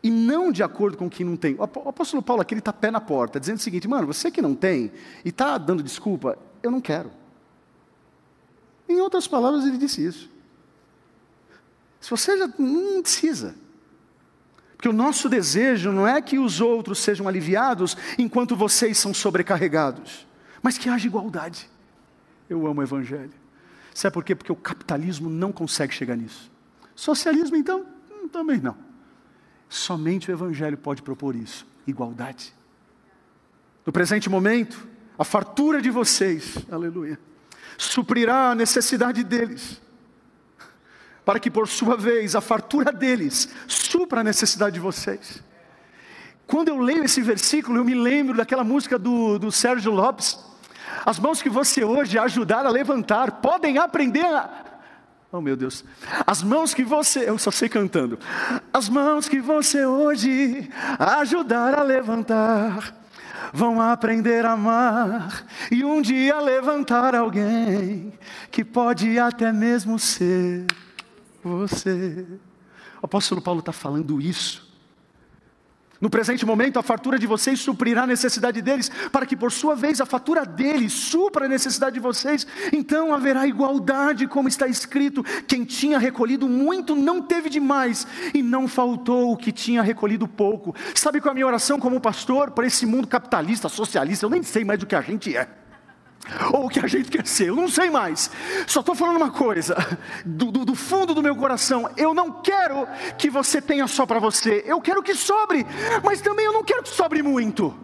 E não de acordo com quem não tem. O apóstolo Paulo aqui está pé na porta, dizendo o seguinte: mano, você que não tem e está dando desculpa, eu não quero. Em outras palavras, ele disse isso. Se você já não precisa. Porque o nosso desejo não é que os outros sejam aliviados enquanto vocês são sobrecarregados, mas que haja igualdade. Eu amo o Evangelho. Sabe por quê? Porque o capitalismo não consegue chegar nisso. Socialismo, então, hum, também não. Somente o Evangelho pode propor isso igualdade. No presente momento, a fartura de vocês, aleluia, suprirá a necessidade deles, para que por sua vez a fartura deles supra a necessidade de vocês. Quando eu leio esse versículo, eu me lembro daquela música do, do Sérgio Lopes, as mãos que você hoje ajudar a levantar podem aprender a. Oh meu Deus. As mãos que você. Eu só sei cantando. As mãos que você hoje ajudar a levantar vão aprender a amar e um dia levantar alguém que pode até mesmo ser você. O apóstolo Paulo está falando isso no presente momento, a fartura de vocês suprirá a necessidade deles, para que por sua vez a fatura deles supra a necessidade de vocês. Então haverá igualdade, como está escrito: quem tinha recolhido muito não teve demais, e não faltou o que tinha recolhido pouco. Sabe qual é a minha oração como pastor para esse mundo capitalista, socialista? Eu nem sei mais do que a gente é ou o que a gente quer ser, eu não sei mais. Só estou falando uma coisa, do, do, do, fundo do meu coração: eu não quero que você tenha só para você, eu quero que sobre, mas também eu não quero que sobre muito.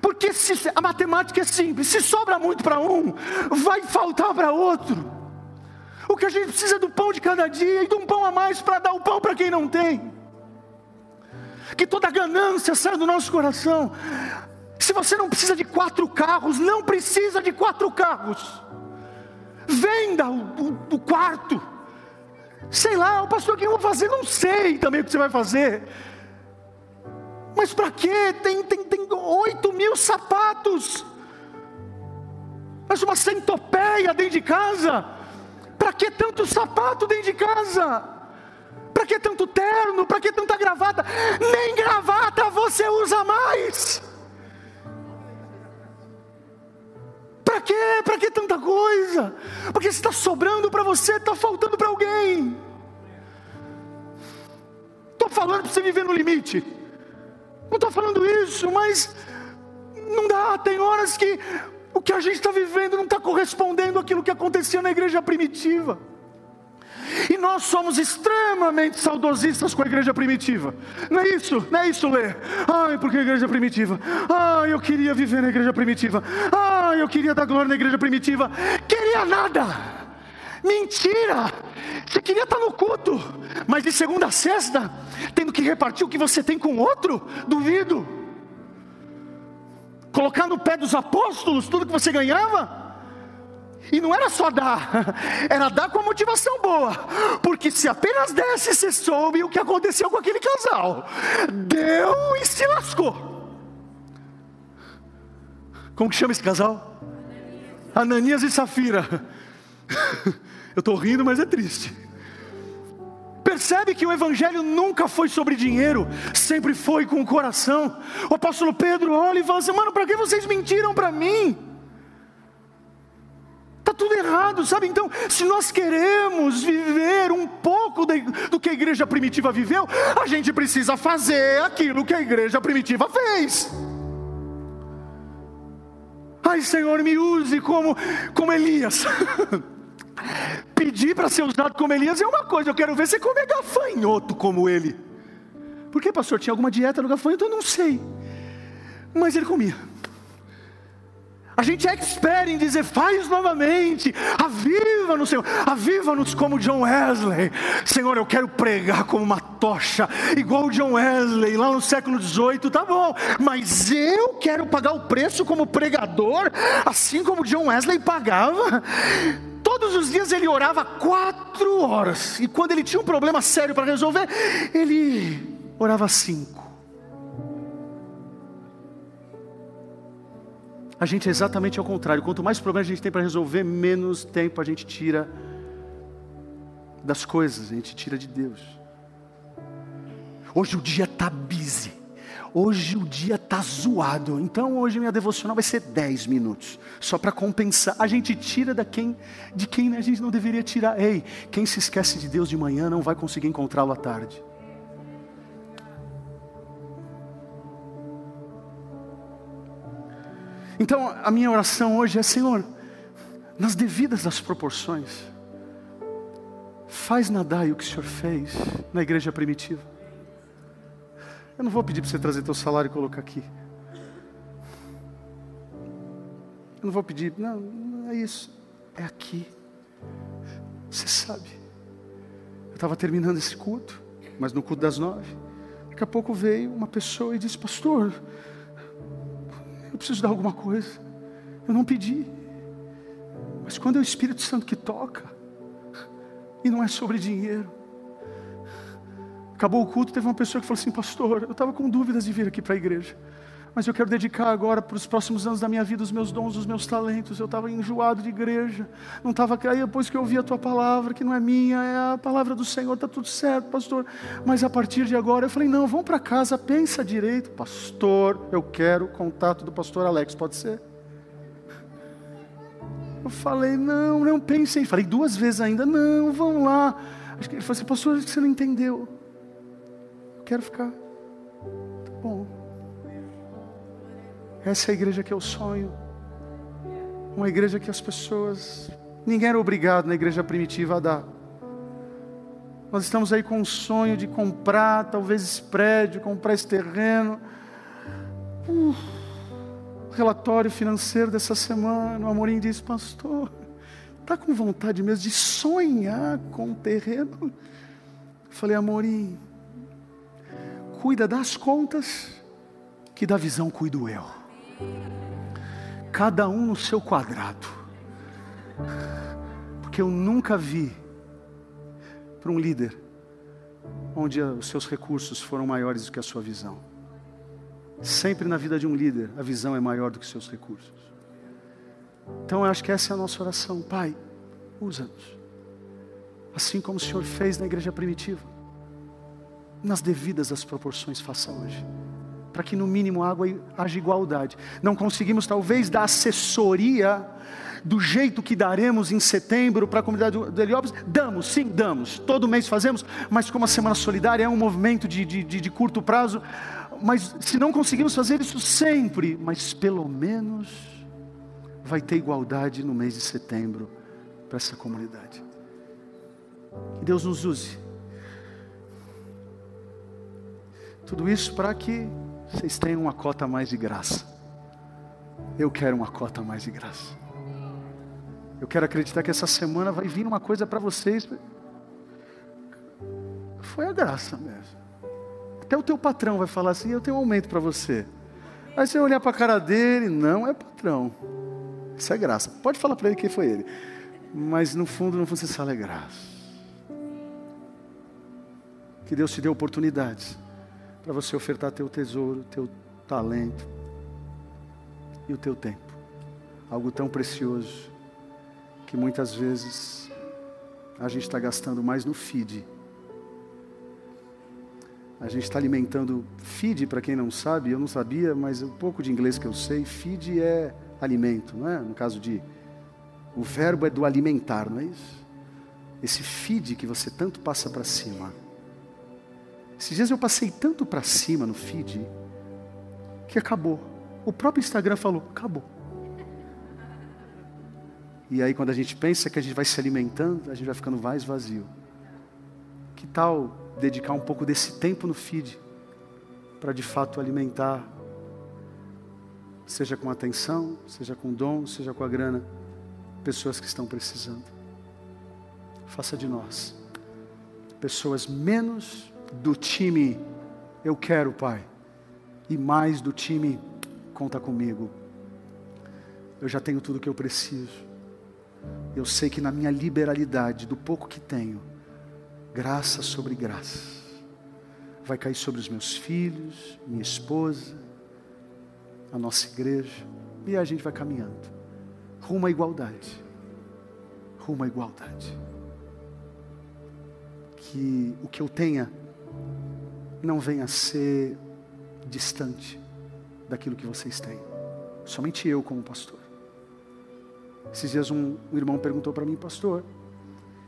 Porque se, a matemática é simples: se sobra muito para um, vai faltar para outro. O que a gente precisa é do pão de cada dia e de um pão a mais para dar o pão para quem não tem. que toda ganância saia do nosso coração. Se você não precisa de quatro carros, não precisa de quatro carros. Venda o, o, o quarto. Sei lá, o pastor, o que eu vou fazer? Não sei também o que você vai fazer. Mas para quê? Tem, tem, tem 8 mil sapatos. Mas uma centopeia dentro de casa. Para que tanto sapato dentro de casa? Para que tanto terno? Para que tanta gravata? Nem gravata você usa mais. Para quê? Para que tanta coisa? Porque se está sobrando para você, está faltando para alguém. Estou falando para você viver no limite. Não estou falando isso, mas não dá. Tem horas que o que a gente está vivendo não está correspondendo àquilo que acontecia na igreja primitiva. E nós somos extremamente saudosistas com a igreja primitiva. Não é isso? Não é isso, Lê? Ai, porque a igreja primitiva? Ai, eu queria viver na igreja primitiva. Ai, eu queria dar glória na igreja primitiva. Queria nada. Mentira! Você queria estar no culto, mas de segunda a sexta, tendo que repartir o que você tem com outro? Duvido. Colocar no pé dos apóstolos tudo que você ganhava? E não era só dar, (laughs) era dar com a motivação boa, porque se apenas desse, você soube o que aconteceu com aquele casal. Deu e se lascou. Como que chama esse casal? Ananias e Safira. (laughs) Eu estou rindo, mas é triste. Percebe que o Evangelho nunca foi sobre dinheiro, sempre foi com o coração. O apóstolo Pedro olha e fala assim: mano, para que vocês mentiram para mim? Está tudo errado, sabe? Então, se nós queremos viver um pouco de, do que a igreja primitiva viveu, a gente precisa fazer aquilo que a igreja primitiva fez. Ai, Senhor, me use como, como Elias. (laughs) Pedir para ser usado como Elias é uma coisa, eu quero ver você comer gafanhoto como ele. Por que, pastor? Tinha alguma dieta no gafanhoto? Eu não sei. Mas ele comia. A gente é expert em dizer, faz novamente, aviva-nos, Senhor, aviva-nos como John Wesley. Senhor, eu quero pregar como uma tocha, igual John Wesley, lá no século XVIII, tá bom, mas eu quero pagar o preço como pregador, assim como John Wesley pagava. Todos os dias ele orava quatro horas, e quando ele tinha um problema sério para resolver, ele orava cinco. A gente é exatamente ao contrário. Quanto mais problemas a gente tem para resolver, menos tempo a gente tira das coisas, a gente tira de Deus. Hoje o dia está busy. Hoje o dia está zoado, então hoje minha devocional vai ser 10 minutos, só para compensar. A gente tira da quem, de quem a gente não deveria tirar. Ei, quem se esquece de Deus de manhã não vai conseguir encontrá-lo à tarde. Então a minha oração hoje é: Senhor, nas devidas das proporções, faz nadar o que o Senhor fez na igreja primitiva. Eu não vou pedir para você trazer teu salário e colocar aqui. Eu não vou pedir, não, não é isso. É aqui. Você sabe. Eu estava terminando esse culto, mas no culto das nove. Daqui a pouco veio uma pessoa e disse, pastor, eu preciso dar alguma coisa. Eu não pedi. Mas quando é o Espírito Santo que toca, e não é sobre dinheiro, Acabou o culto, teve uma pessoa que falou assim: Pastor, eu estava com dúvidas de vir aqui para a igreja, mas eu quero dedicar agora para os próximos anos da minha vida os meus dons, os meus talentos. Eu estava enjoado de igreja, não estava. Aí depois que eu ouvi a tua palavra, que não é minha, é a palavra do Senhor, está tudo certo, pastor. Mas a partir de agora, eu falei: Não, vamos para casa, pensa direito, pastor. Eu quero contato do pastor Alex, pode ser? Eu falei: Não, não pensei. Falei duas vezes ainda: Não, vamos lá. Ele falou assim: Pastor, acho que você não entendeu quero ficar. Tá bom. Essa é a igreja que eu sonho. Uma igreja que as pessoas. Ninguém era obrigado na igreja primitiva a dar. Nós estamos aí com um sonho de comprar, talvez esse prédio, comprar esse terreno. Uh, relatório financeiro dessa semana, o Amorim disse, pastor, está com vontade mesmo de sonhar com o terreno? Eu falei, Amorim, cuida das contas, que da visão cuido eu. Cada um no seu quadrado. Porque eu nunca vi para um líder onde os seus recursos foram maiores do que a sua visão. Sempre na vida de um líder, a visão é maior do que seus recursos. Então eu acho que essa é a nossa oração. Pai, usa-nos. Assim como o Senhor fez na igreja primitiva. Nas devidas as proporções, faça hoje. Para que no mínimo água haja igualdade. Não conseguimos talvez dar assessoria do jeito que daremos em setembro para a comunidade do Heliópolis? Damos, sim, damos. Todo mês fazemos, mas como a Semana Solidária é um movimento de, de, de, de curto prazo, mas se não conseguimos fazer isso sempre, mas pelo menos vai ter igualdade no mês de setembro para essa comunidade. Que Deus nos use. Tudo isso para que vocês tenham uma cota mais de graça. Eu quero uma cota mais de graça. Eu quero acreditar que essa semana vai vir uma coisa para vocês. Foi a graça mesmo. Até o teu patrão vai falar assim: Eu tenho um aumento para você. Aí você olhar para a cara dele, não é patrão. Isso é graça. Pode falar para ele quem foi ele. Mas no fundo, no fundo, você fala: É graça. Que Deus te dê oportunidades para você ofertar teu tesouro, teu talento e o teu tempo. Algo tão precioso que muitas vezes a gente está gastando mais no feed. A gente está alimentando feed, para quem não sabe, eu não sabia, mas um pouco de inglês que eu sei, feed é alimento, não é? No caso de o verbo é do alimentar, não é isso? Esse feed que você tanto passa para cima. Esses dias eu passei tanto para cima no feed que acabou. O próprio Instagram falou: acabou. E aí, quando a gente pensa que a gente vai se alimentando, a gente vai ficando mais vazio. Que tal dedicar um pouco desse tempo no feed para de fato alimentar, seja com atenção, seja com dom, seja com a grana, pessoas que estão precisando? Faça de nós pessoas menos do time eu quero, Pai, e mais do time conta comigo. Eu já tenho tudo que eu preciso. Eu sei que na minha liberalidade, do pouco que tenho, graça sobre graça, vai cair sobre os meus filhos, minha esposa, a nossa igreja, e a gente vai caminhando rumo à igualdade. Rumo à igualdade. Que o que eu tenha não venha a ser distante daquilo que vocês têm. Somente eu, como pastor. Esses dias um, um irmão perguntou para mim, pastor,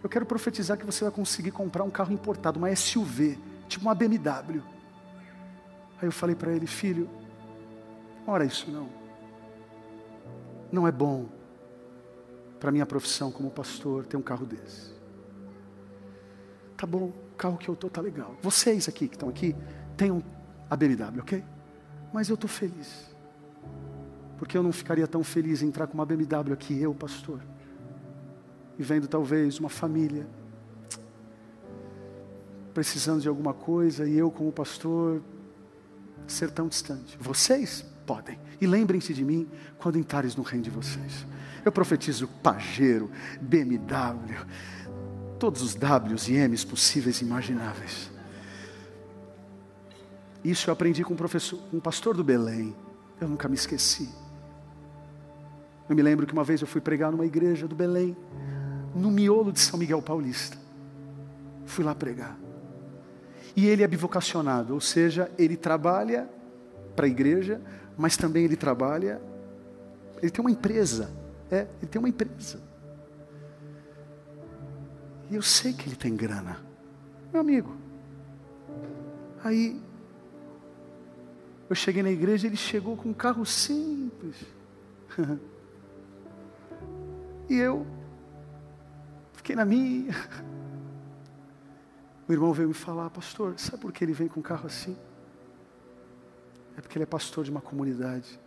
eu quero profetizar que você vai conseguir comprar um carro importado, uma SUV, tipo uma BMW. Aí eu falei para ele, filho, ora isso não. Não é bom para minha profissão como pastor ter um carro desse. Tá bom, carro que eu tô tá legal. Vocês aqui que estão aqui, tenham a BMW, ok? Mas eu tô feliz. Porque eu não ficaria tão feliz em entrar com uma BMW aqui, eu, pastor, e vendo talvez uma família precisando de alguma coisa e eu, como pastor, ser tão distante. Vocês podem. E lembrem-se de mim quando entrares no reino de vocês. Eu profetizo Pajero, BMW, todos os Ws e Ms possíveis e imagináveis. Isso eu aprendi com um, professor, um pastor do Belém. Eu nunca me esqueci. Eu me lembro que uma vez eu fui pregar numa igreja do Belém, no miolo de São Miguel Paulista. Fui lá pregar. E ele é bivocacionado, ou seja, ele trabalha para a igreja, mas também ele trabalha, ele tem uma empresa. É, ele tem uma empresa. E eu sei que ele tem grana. Meu amigo. Aí eu cheguei na igreja, ele chegou com um carro simples. (laughs) E eu fiquei na minha. O irmão veio me falar, pastor, sabe por que ele vem com um carro assim? É porque ele é pastor de uma comunidade.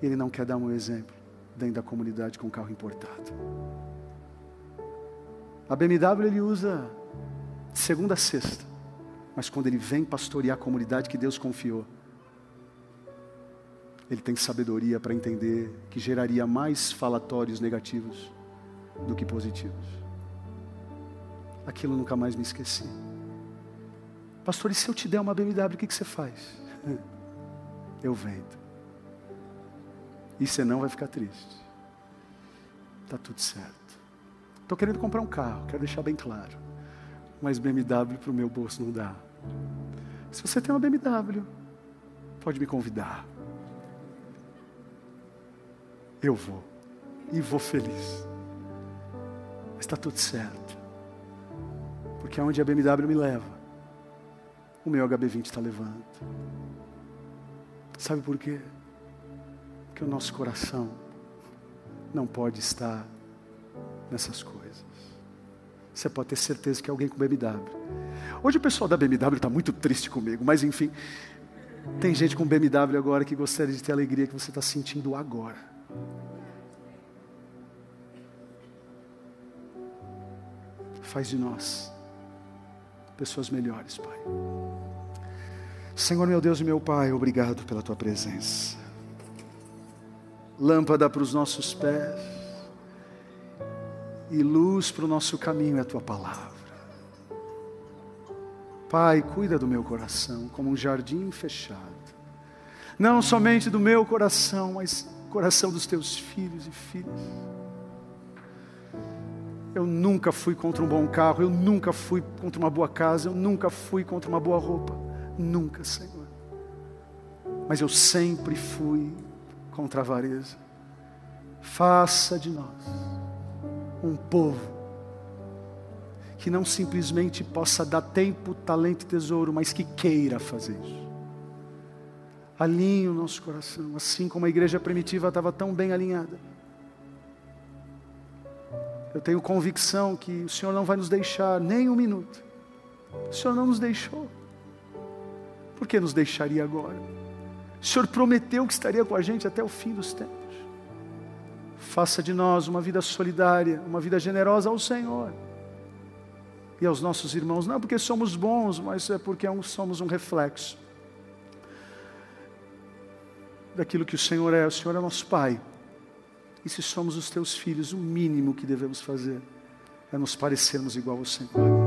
E ele não quer dar um exemplo dentro da comunidade com um carro importado. A BMW ele usa de segunda a sexta. Mas quando ele vem pastorear a comunidade que Deus confiou, ele tem sabedoria para entender que geraria mais falatórios negativos do que positivos. Aquilo nunca mais me esqueci. Pastor, e se eu te der uma BMW, o que, que você faz? (laughs) Eu vendo. E você não vai ficar triste. Está tudo certo. Estou querendo comprar um carro, quero deixar bem claro. Mas BMW para o meu bolso não dá. Se você tem uma BMW, pode me convidar. Eu vou. E vou feliz. Está tudo certo. Porque aonde a BMW me leva, o meu HB20 está levando. Sabe por quê? Porque o nosso coração não pode estar nessas coisas. Você pode ter certeza que é alguém com BMW. Hoje o pessoal da BMW está muito triste comigo, mas enfim, tem gente com BMW agora que gostaria de ter a alegria que você está sentindo agora. Faz de nós pessoas melhores, Pai. Senhor, meu Deus e meu Pai, obrigado pela tua presença. Lâmpada para os nossos pés e luz para o nosso caminho é a tua palavra. Pai, cuida do meu coração como um jardim fechado. Não somente do meu coração, mas coração dos teus filhos e filhas. Eu nunca fui contra um bom carro, eu nunca fui contra uma boa casa, eu nunca fui contra uma boa roupa. Nunca, Senhor. Mas eu sempre fui contra a avareza. Faça de nós um povo que não simplesmente possa dar tempo, talento e tesouro, mas que queira fazer isso. Alinhe o nosso coração, assim como a igreja primitiva estava tão bem alinhada. Eu tenho convicção que o Senhor não vai nos deixar nem um minuto. O Senhor não nos deixou. Por que nos deixaria agora? O Senhor prometeu que estaria com a gente até o fim dos tempos. Faça de nós uma vida solidária, uma vida generosa ao Senhor e aos nossos irmãos, não porque somos bons, mas é porque somos um reflexo daquilo que o Senhor é. O Senhor é nosso Pai. E se somos os teus filhos, o mínimo que devemos fazer é nos parecermos igual ao Senhor.